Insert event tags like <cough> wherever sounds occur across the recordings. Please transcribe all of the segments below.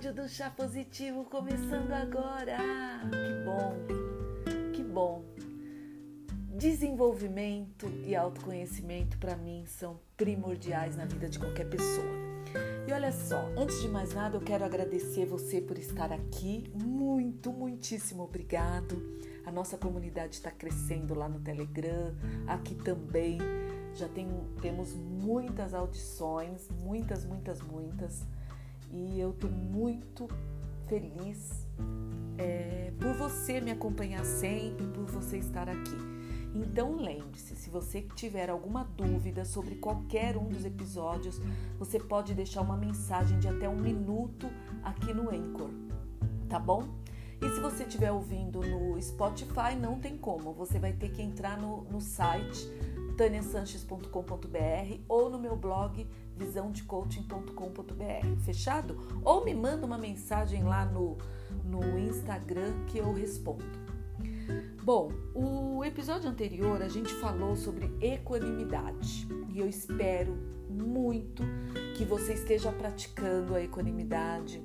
episódio do Chá Positivo começando agora. Que bom, que bom. Desenvolvimento e autoconhecimento para mim são primordiais na vida de qualquer pessoa. E olha só, antes de mais nada, eu quero agradecer você por estar aqui. Muito, muitíssimo obrigado. A nossa comunidade está crescendo lá no Telegram, aqui também. Já tem, temos muitas audições, muitas, muitas, muitas e eu tô muito feliz é, por você me acompanhar sempre, por você estar aqui. Então lembre-se, se você tiver alguma dúvida sobre qualquer um dos episódios, você pode deixar uma mensagem de até um minuto aqui no Anchor, tá bom? E se você estiver ouvindo no Spotify, não tem como, você vai ter que entrar no, no site taniasanches.com.br ou no meu blog visãodecoaching.com.br. Fechado? Ou me manda uma mensagem lá no, no Instagram que eu respondo. Bom, o episódio anterior a gente falou sobre equanimidade e eu espero muito que você esteja praticando a equanimidade,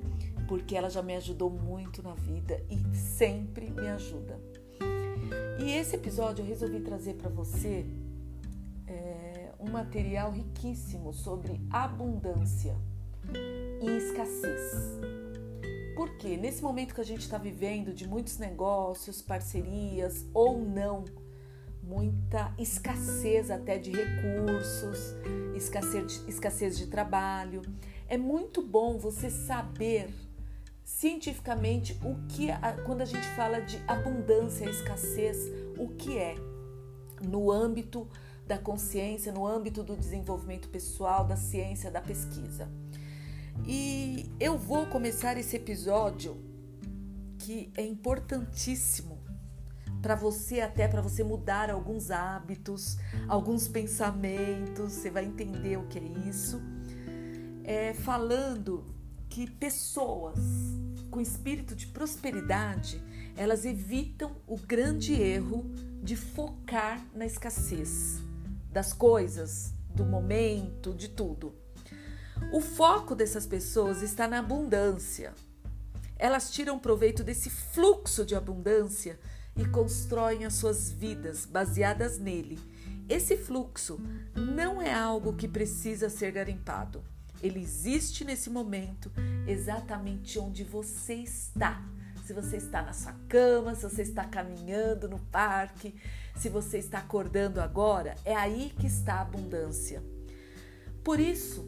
porque ela já me ajudou muito na vida e sempre me ajuda. E esse episódio eu resolvi trazer para você é, um material riquíssimo sobre abundância e escassez. Porque nesse momento que a gente está vivendo de muitos negócios, parcerias ou não, muita escassez até de recursos, escassez de, escassez de trabalho, é muito bom você saber cientificamente o que quando a gente fala de abundância e escassez, o que é. No âmbito da consciência no âmbito do desenvolvimento pessoal, da ciência, da pesquisa. E eu vou começar esse episódio que é importantíssimo para você até para você mudar alguns hábitos, alguns pensamentos, você vai entender o que é isso. É, falando que pessoas com espírito de prosperidade, elas evitam o grande erro de focar na escassez das coisas, do momento, de tudo. O foco dessas pessoas está na abundância. Elas tiram proveito desse fluxo de abundância e constroem as suas vidas baseadas nele. Esse fluxo não é algo que precisa ser garimpado. Ele existe nesse momento, exatamente onde você está se você está na sua cama, se você está caminhando no parque, se você está acordando agora, é aí que está a abundância. Por isso,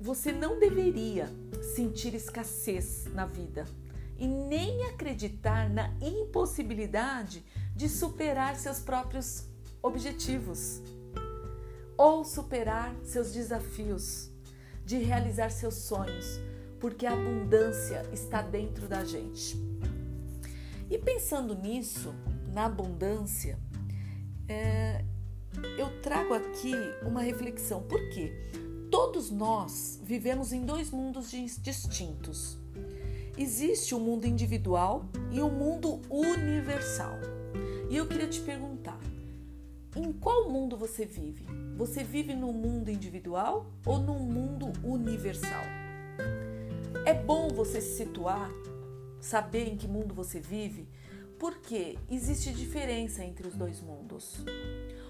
você não deveria sentir escassez na vida e nem acreditar na impossibilidade de superar seus próprios objetivos ou superar seus desafios, de realizar seus sonhos porque a abundância está dentro da gente. E pensando nisso, na abundância, é, eu trago aqui uma reflexão. Por quê? Todos nós vivemos em dois mundos distintos. Existe o mundo individual e o mundo universal. E eu queria te perguntar: em qual mundo você vive? Você vive no mundo individual ou no mundo universal? É bom você se situar, saber em que mundo você vive, porque existe diferença entre os dois mundos.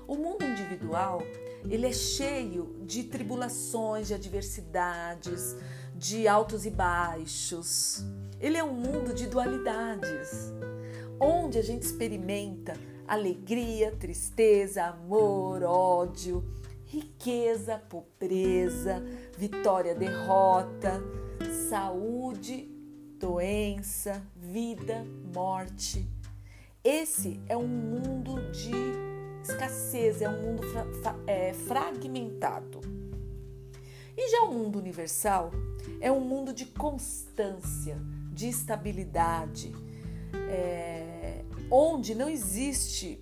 O mundo individual, ele é cheio de tribulações, de adversidades, de altos e baixos. Ele é um mundo de dualidades, onde a gente experimenta alegria, tristeza, amor, ódio, riqueza, pobreza, vitória, derrota saúde, doença, vida, morte. Esse é um mundo de escassez, é um mundo fra é, fragmentado. E já o mundo universal é um mundo de constância, de estabilidade, é, onde não existe.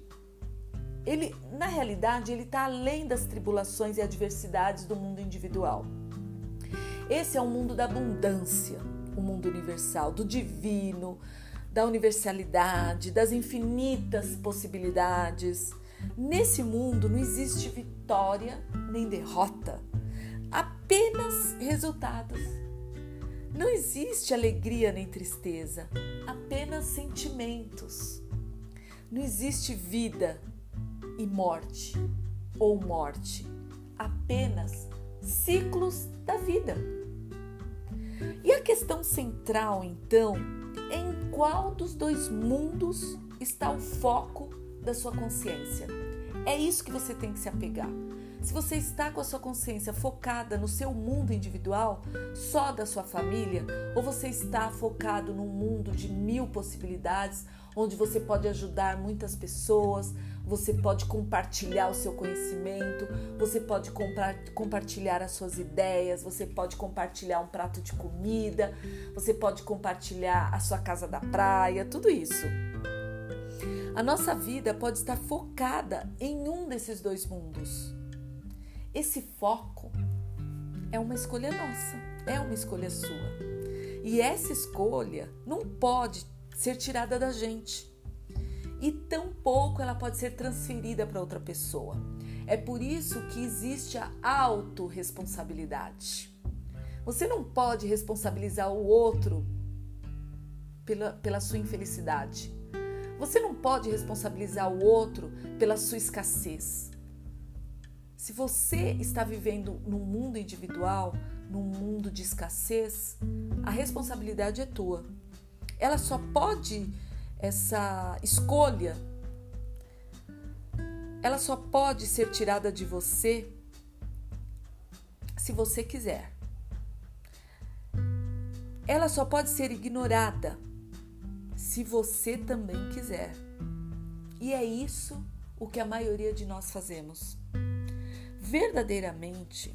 Ele, na realidade, ele está além das tribulações e adversidades do mundo individual. Esse é o mundo da abundância, o mundo universal, do divino, da universalidade, das infinitas possibilidades. Nesse mundo não existe vitória nem derrota, apenas resultados. Não existe alegria nem tristeza, apenas sentimentos. Não existe vida e morte ou morte, apenas ciclos da vida. E a questão central, então, qual dos dois mundos está o foco da sua consciência. É isso que você tem que se apegar. Se você está com a sua consciência focada no seu mundo individual, só da sua família, ou você está focado num mundo de mil possibilidades, onde você pode ajudar muitas pessoas, você pode compartilhar o seu conhecimento, você pode compartilhar as suas ideias, você pode compartilhar um prato de comida, você pode compartilhar a sua casa da praia, tudo isso. A nossa vida pode estar focada em um desses dois mundos. Esse foco é uma escolha nossa, é uma escolha sua. E essa escolha não pode ser tirada da gente. E tampouco ela pode ser transferida para outra pessoa. É por isso que existe a autorresponsabilidade. Você não pode responsabilizar o outro pela, pela sua infelicidade. Você não pode responsabilizar o outro pela sua escassez. Se você está vivendo num mundo individual, num mundo de escassez, a responsabilidade é tua. Ela só pode, essa escolha, ela só pode ser tirada de você se você quiser. Ela só pode ser ignorada se você também quiser. E é isso o que a maioria de nós fazemos verdadeiramente,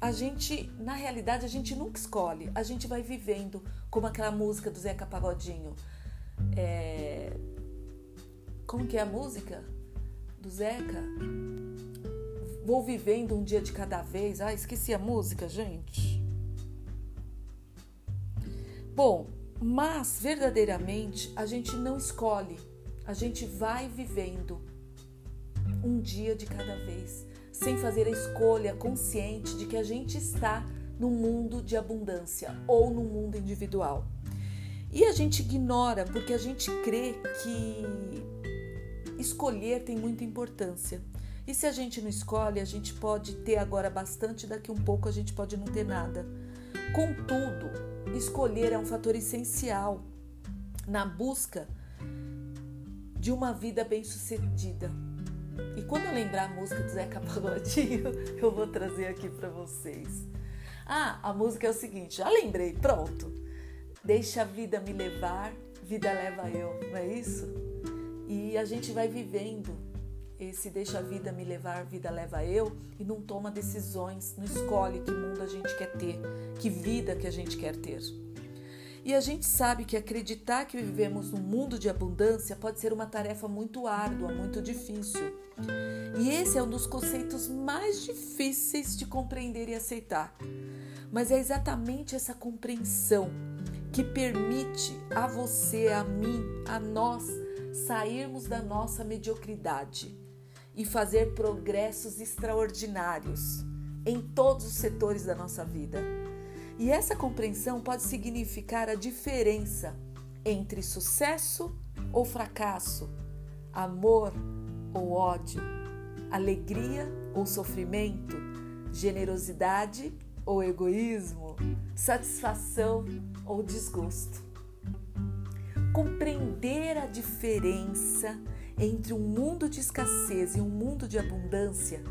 a gente, na realidade, a gente nunca escolhe, a gente vai vivendo, como aquela música do Zeca Pagodinho. É... Como que é a música do Zeca? Vou vivendo um dia de cada vez. Ah, esqueci a música, gente. Bom, mas verdadeiramente a gente não escolhe, a gente vai vivendo um dia de cada vez sem fazer a escolha consciente de que a gente está no mundo de abundância ou no mundo individual. E a gente ignora porque a gente crê que escolher tem muita importância. E se a gente não escolhe, a gente pode ter agora bastante, daqui um pouco a gente pode não ter nada. Contudo, escolher é um fator essencial na busca de uma vida bem-sucedida. E quando eu lembrar a música do Zeca Pagodinho, <laughs> eu vou trazer aqui para vocês. Ah, a música é o seguinte, já lembrei, pronto. Deixa a vida me levar, vida leva eu, não é isso? E a gente vai vivendo esse deixa a vida me levar, vida leva eu e não toma decisões, não escolhe que mundo a gente quer ter, que vida que a gente quer ter. E a gente sabe que acreditar que vivemos num mundo de abundância pode ser uma tarefa muito árdua, muito difícil. E esse é um dos conceitos mais difíceis de compreender e aceitar. Mas é exatamente essa compreensão que permite a você, a mim, a nós sairmos da nossa mediocridade e fazer progressos extraordinários em todos os setores da nossa vida. E essa compreensão pode significar a diferença entre sucesso ou fracasso, amor ou ódio, alegria ou sofrimento, generosidade ou egoísmo, satisfação ou desgosto. Compreender a diferença entre um mundo de escassez e um mundo de abundância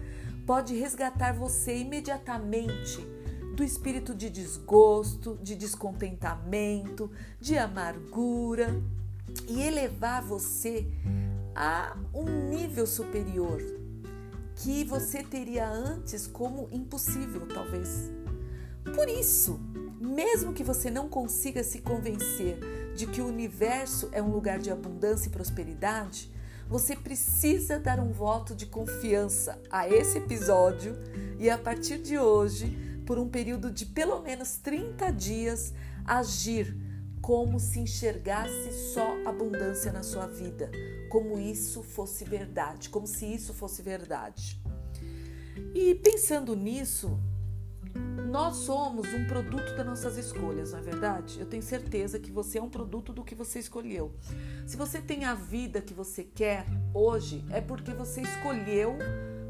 pode resgatar você imediatamente do espírito de desgosto, de descontentamento, de amargura e elevar você a um nível superior que você teria antes como impossível, talvez. Por isso, mesmo que você não consiga se convencer de que o universo é um lugar de abundância e prosperidade, você precisa dar um voto de confiança a esse episódio e a partir de hoje por um período de pelo menos 30 dias, agir como se enxergasse só abundância na sua vida, como isso fosse verdade, como se isso fosse verdade. E pensando nisso, nós somos um produto das nossas escolhas, não é verdade? Eu tenho certeza que você é um produto do que você escolheu. Se você tem a vida que você quer hoje, é porque você escolheu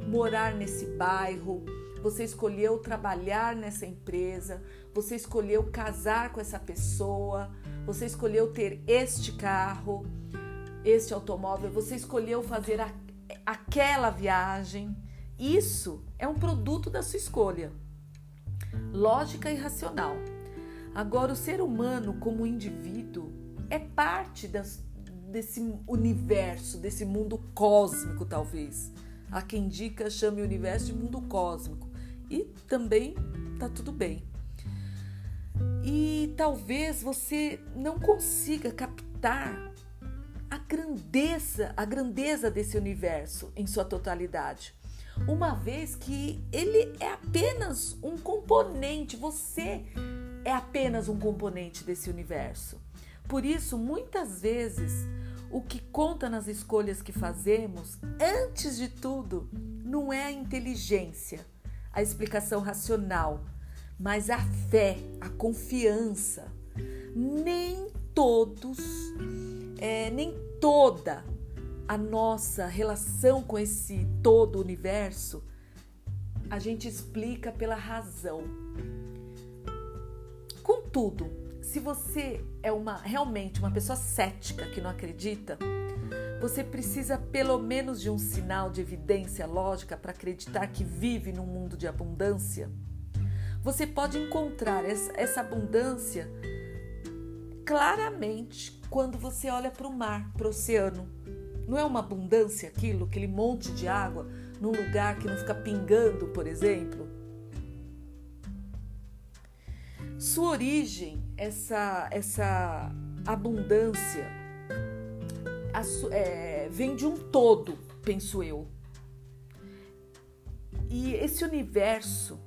morar nesse bairro, você escolheu trabalhar nessa empresa, você escolheu casar com essa pessoa, você escolheu ter este carro, este automóvel, você escolheu fazer a, aquela viagem. Isso é um produto da sua escolha lógica e racional. Agora, o ser humano, como indivíduo, é parte das, desse universo, desse mundo cósmico, talvez. Há quem indica, chame o universo de mundo cósmico. E também tá tudo bem. E talvez você não consiga captar a grandeza, a grandeza desse universo em sua totalidade uma vez que ele é apenas um componente, você é apenas um componente desse universo. Por isso, muitas vezes, o que conta nas escolhas que fazemos, antes de tudo, não é a inteligência, a explicação racional, mas a fé, a confiança. Nem todos, é, nem toda a nossa relação com esse todo universo, a gente explica pela razão. Contudo, se você é uma realmente uma pessoa cética que não acredita, você precisa pelo menos de um sinal de evidência lógica para acreditar que vive num mundo de abundância. Você pode encontrar essa abundância claramente quando você olha para o mar, para o oceano. Não é uma abundância aquilo, aquele monte de água num lugar que não fica pingando, por exemplo? Sua origem, essa, essa abundância, é, vem de um todo, penso eu. E esse universo,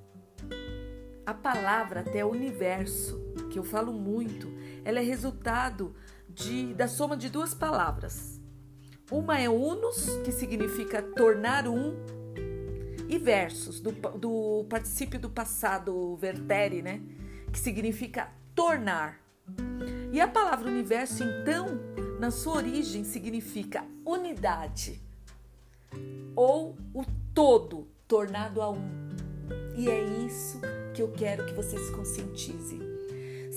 a palavra até universo, que eu falo muito, ela é resultado de, da soma de duas palavras, uma é unus, que significa tornar um, e versus, do, do particípio do passado vertere, né? Que significa tornar. E a palavra universo, então, na sua origem, significa unidade ou o todo tornado a um. E é isso que eu quero que você se conscientize.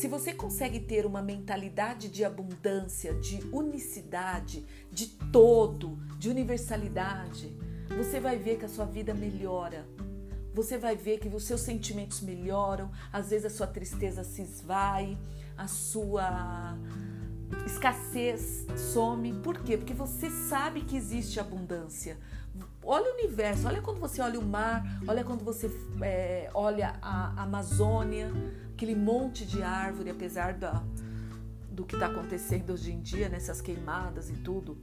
Se você consegue ter uma mentalidade de abundância, de unicidade, de todo, de universalidade, você vai ver que a sua vida melhora. Você vai ver que os seus sentimentos melhoram, às vezes a sua tristeza se esvai, a sua escassez some. Por quê? Porque você sabe que existe abundância. Olha o universo, olha quando você olha o mar, olha quando você é, olha a Amazônia, aquele monte de árvore, apesar da, do que está acontecendo hoje em dia, nessas queimadas e tudo.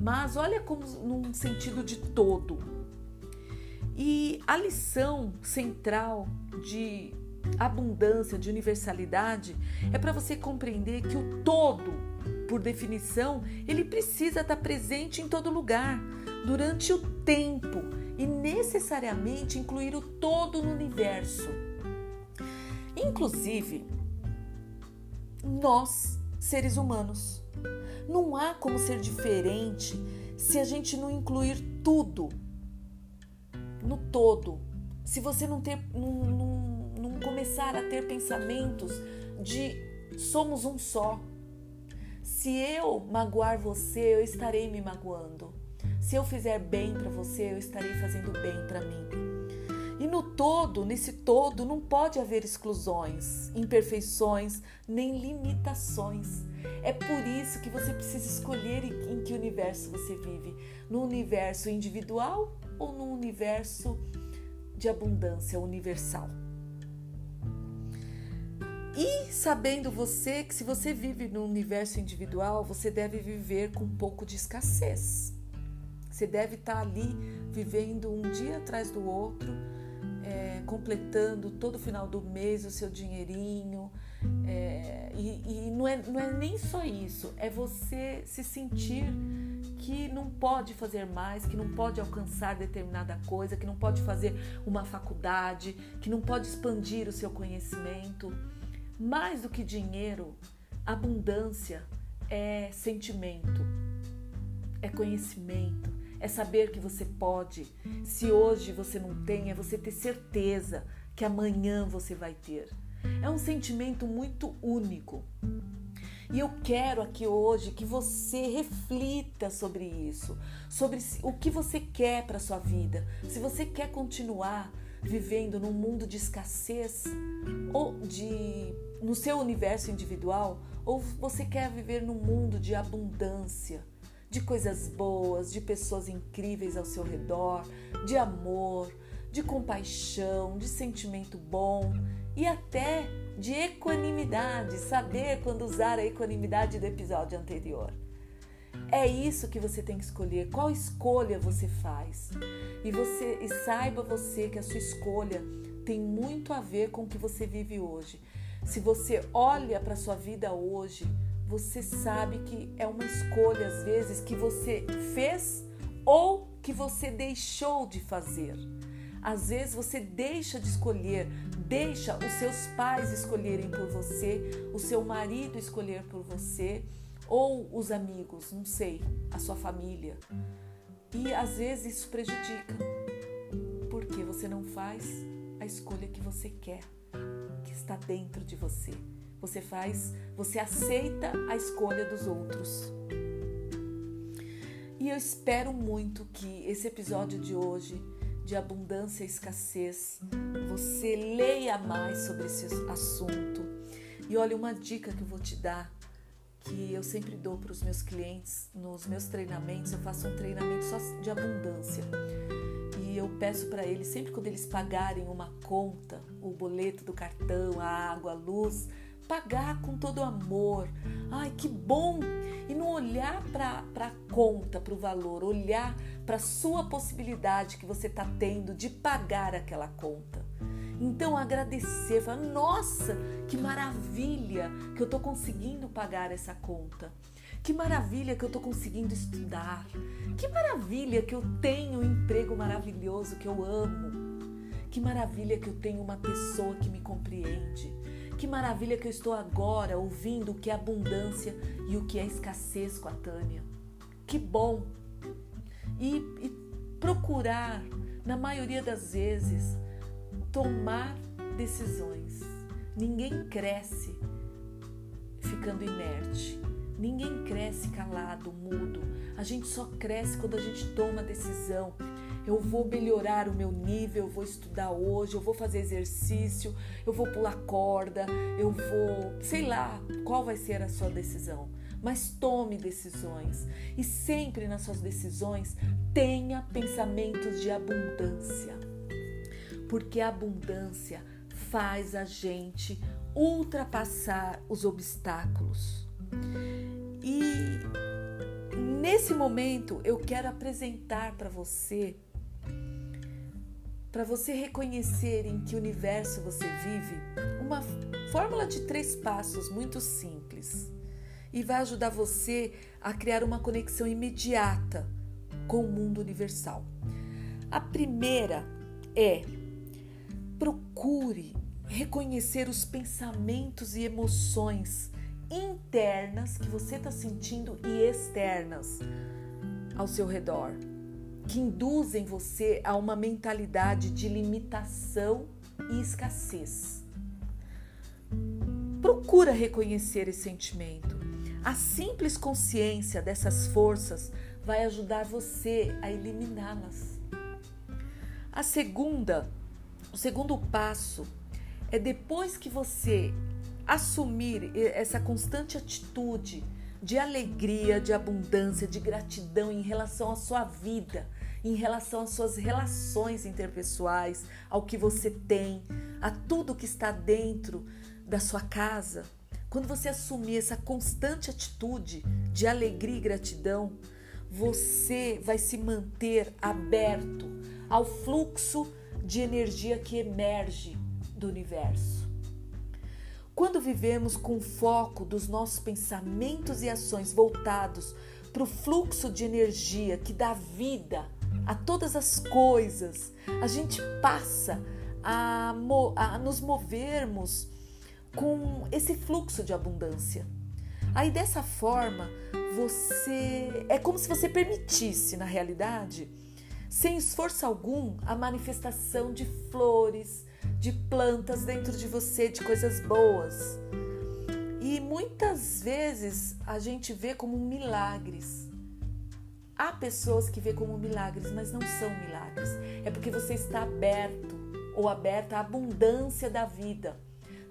Mas olha como num sentido de todo. E a lição central de abundância, de universalidade, é para você compreender que o todo, por definição, ele precisa estar tá presente em todo lugar, durante o tempo e necessariamente incluir o todo no universo. Inclusive, nós, seres humanos, não há como ser diferente se a gente não incluir tudo no todo. Se você não, ter, não, não, não começar a ter pensamentos de somos um só. Se eu magoar você, eu estarei me magoando. Se eu fizer bem para você, eu estarei fazendo bem para mim. E no todo, nesse todo, não pode haver exclusões, imperfeições, nem limitações. É por isso que você precisa escolher em que universo você vive: no universo individual ou no universo de abundância universal. E sabendo você que se você vive no universo individual, você deve viver com um pouco de escassez. Você deve estar ali vivendo um dia atrás do outro é, completando todo final do mês o seu dinheirinho. É, e, e não, é, não é nem só isso, é você se sentir que não pode fazer mais, que não pode alcançar determinada coisa, que não pode fazer uma faculdade, que não pode expandir o seu conhecimento. Mais do que dinheiro, abundância é sentimento, é conhecimento, é saber que você pode. Se hoje você não tem, é você ter certeza que amanhã você vai ter. É um sentimento muito único. E eu quero aqui hoje que você reflita sobre isso, sobre o que você quer para sua vida. Se você quer continuar vivendo num mundo de escassez ou de no seu universo individual, ou você quer viver num mundo de abundância, de coisas boas, de pessoas incríveis ao seu redor, de amor, de compaixão, de sentimento bom e até de equanimidade, saber quando usar a equanimidade do episódio anterior. É isso que você tem que escolher. Qual escolha você faz? E você e saiba você que a sua escolha tem muito a ver com o que você vive hoje. Se você olha para sua vida hoje, você sabe que é uma escolha às vezes que você fez ou que você deixou de fazer. Às vezes você deixa de escolher, deixa os seus pais escolherem por você, o seu marido escolher por você, ou os amigos, não sei, a sua família. E às vezes isso prejudica, porque você não faz a escolha que você quer, que está dentro de você. Você faz, você aceita a escolha dos outros. E eu espero muito que esse episódio de hoje de abundância e escassez, você leia mais sobre esse assunto. E olha, uma dica que eu vou te dar, que eu sempre dou para os meus clientes nos meus treinamentos, eu faço um treinamento só de abundância. E eu peço para eles, sempre quando eles pagarem uma conta, o boleto do cartão, a água, a luz, pagar com todo amor. Ai, que bom! E não olhar para a conta, para o valor, olhar para a sua possibilidade que você está tendo de pagar aquela conta. Então agradecer, falar, nossa, que maravilha que eu estou conseguindo pagar essa conta. Que maravilha que eu estou conseguindo estudar. Que maravilha que eu tenho um emprego maravilhoso que eu amo. Que maravilha que eu tenho uma pessoa que me compreende. Que maravilha que eu estou agora ouvindo o que é abundância e o que é escassez com a Tânia. Que bom! E, e procurar, na maioria das vezes, tomar decisões. Ninguém cresce ficando inerte. Ninguém cresce calado, mudo. A gente só cresce quando a gente toma decisão eu vou melhorar o meu nível, eu vou estudar hoje, eu vou fazer exercício, eu vou pular corda, eu vou, sei lá, qual vai ser a sua decisão. Mas tome decisões e sempre nas suas decisões tenha pensamentos de abundância. Porque a abundância faz a gente ultrapassar os obstáculos. E nesse momento eu quero apresentar para você para você reconhecer em que universo você vive, uma fórmula de três passos muito simples e vai ajudar você a criar uma conexão imediata com o mundo universal. A primeira é procure reconhecer os pensamentos e emoções internas que você está sentindo e externas ao seu redor que induzem você a uma mentalidade de limitação e escassez. Procura reconhecer esse sentimento. A simples consciência dessas forças vai ajudar você a eliminá-las. A segunda, o segundo passo é depois que você assumir essa constante atitude de alegria, de abundância, de gratidão em relação à sua vida, em relação às suas relações interpessoais, ao que você tem, a tudo que está dentro da sua casa. Quando você assumir essa constante atitude de alegria e gratidão, você vai se manter aberto ao fluxo de energia que emerge do universo. Quando vivemos com foco dos nossos pensamentos e ações voltados para o fluxo de energia que dá vida a todas as coisas, a gente passa a, a nos movermos com esse fluxo de abundância. Aí dessa forma, você é como se você permitisse, na realidade, sem esforço algum, a manifestação de flores, de plantas dentro de você, de coisas boas. E muitas vezes a gente vê como milagres. Há pessoas que vê como milagres, mas não são milagres. É porque você está aberto ou aberta à abundância da vida.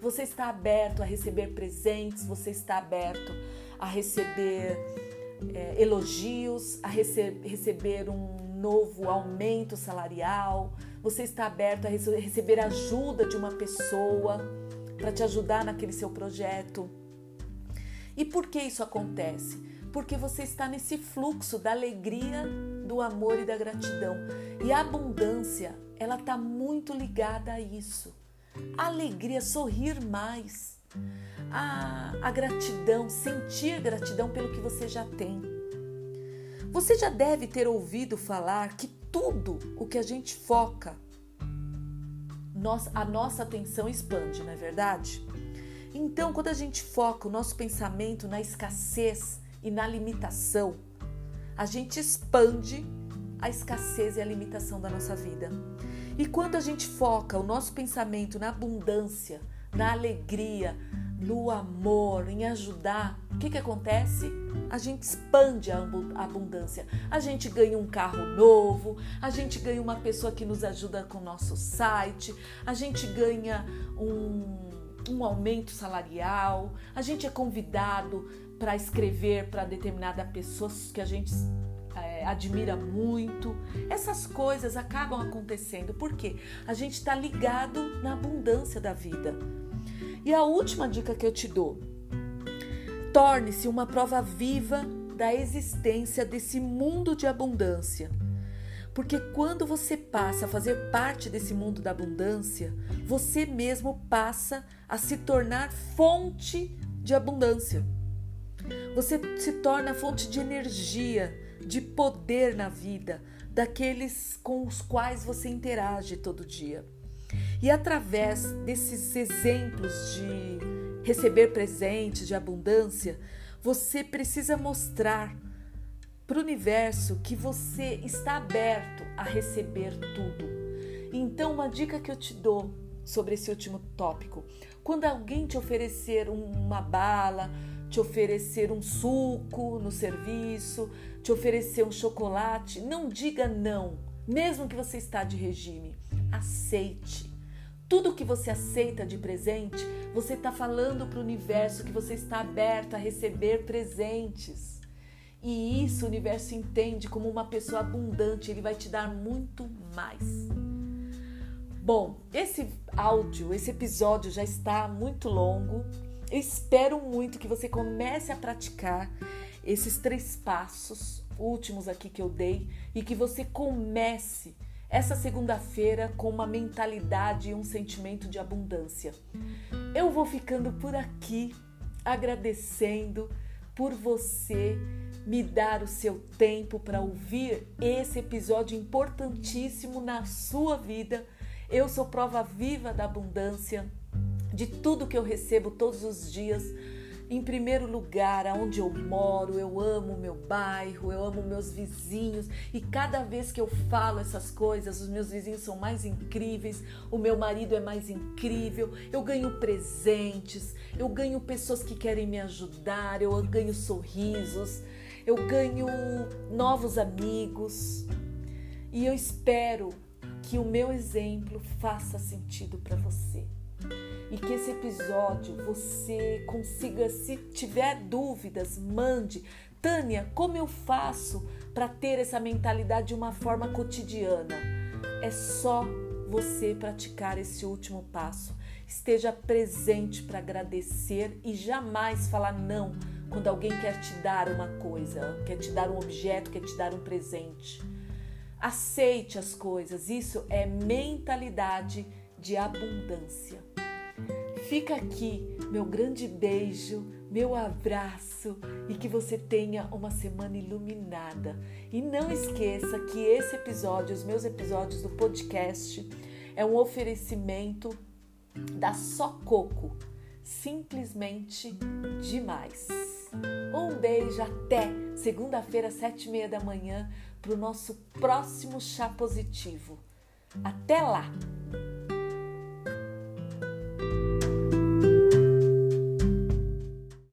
Você está aberto a receber presentes, você está aberto a receber é, elogios, a rece receber um novo aumento salarial, você está aberto a rece receber ajuda de uma pessoa para te ajudar naquele seu projeto. E por que isso acontece? Porque você está nesse fluxo da alegria, do amor e da gratidão. E a abundância, ela está muito ligada a isso. Alegria, sorrir mais. A, a gratidão, sentir gratidão pelo que você já tem. Você já deve ter ouvido falar que tudo o que a gente foca, a nossa atenção expande, não é verdade? Então, quando a gente foca o nosso pensamento na escassez e na limitação, a gente expande a escassez e a limitação da nossa vida. E quando a gente foca o nosso pensamento na abundância, na alegria, no amor, em ajudar, o que, que acontece? A gente expande a abundância. A gente ganha um carro novo, a gente ganha uma pessoa que nos ajuda com o nosso site, a gente ganha um, um aumento salarial, a gente é convidado para escrever para determinada pessoa que a gente é, admira muito. Essas coisas acabam acontecendo porque a gente está ligado na abundância da vida. E a última dica que eu te dou: torne-se uma prova viva da existência desse mundo de abundância. Porque quando você passa a fazer parte desse mundo da abundância, você mesmo passa a se tornar fonte de abundância. Você se torna fonte de energia, de poder na vida daqueles com os quais você interage todo dia. E através desses exemplos de receber presentes, de abundância, você precisa mostrar para o universo que você está aberto a receber tudo. Então, uma dica que eu te dou sobre esse último tópico: quando alguém te oferecer uma bala, te oferecer um suco no serviço, te oferecer um chocolate, não diga não, mesmo que você está de regime. Aceite. Tudo que você aceita de presente, você está falando para o universo que você está aberto a receber presentes. E isso o universo entende como uma pessoa abundante, ele vai te dar muito mais. Bom, esse áudio, esse episódio já está muito longo. Eu espero muito que você comece a praticar esses três passos últimos aqui que eu dei e que você comece essa segunda-feira com uma mentalidade e um sentimento de abundância. Eu vou ficando por aqui agradecendo por você me dar o seu tempo para ouvir esse episódio importantíssimo na sua vida. Eu sou prova viva da abundância de tudo que eu recebo todos os dias. Em primeiro lugar, aonde eu moro, eu amo meu bairro, eu amo meus vizinhos. E cada vez que eu falo essas coisas, os meus vizinhos são mais incríveis, o meu marido é mais incrível, eu ganho presentes, eu ganho pessoas que querem me ajudar, eu ganho sorrisos, eu ganho novos amigos. E eu espero que o meu exemplo faça sentido para você e que esse episódio você consiga, se tiver dúvidas, mande. Tânia, como eu faço para ter essa mentalidade de uma forma cotidiana? É só você praticar esse último passo. Esteja presente para agradecer e jamais falar não quando alguém quer te dar uma coisa, quer te dar um objeto, quer te dar um presente. Aceite as coisas, isso é mentalidade de abundância. Fica aqui meu grande beijo meu abraço e que você tenha uma semana iluminada. E não esqueça que esse episódio, os meus episódios do podcast, é um oferecimento da Só Coco. Simplesmente demais. Um beijo até segunda-feira, sete e meia da manhã, para o nosso próximo chá positivo. Até lá!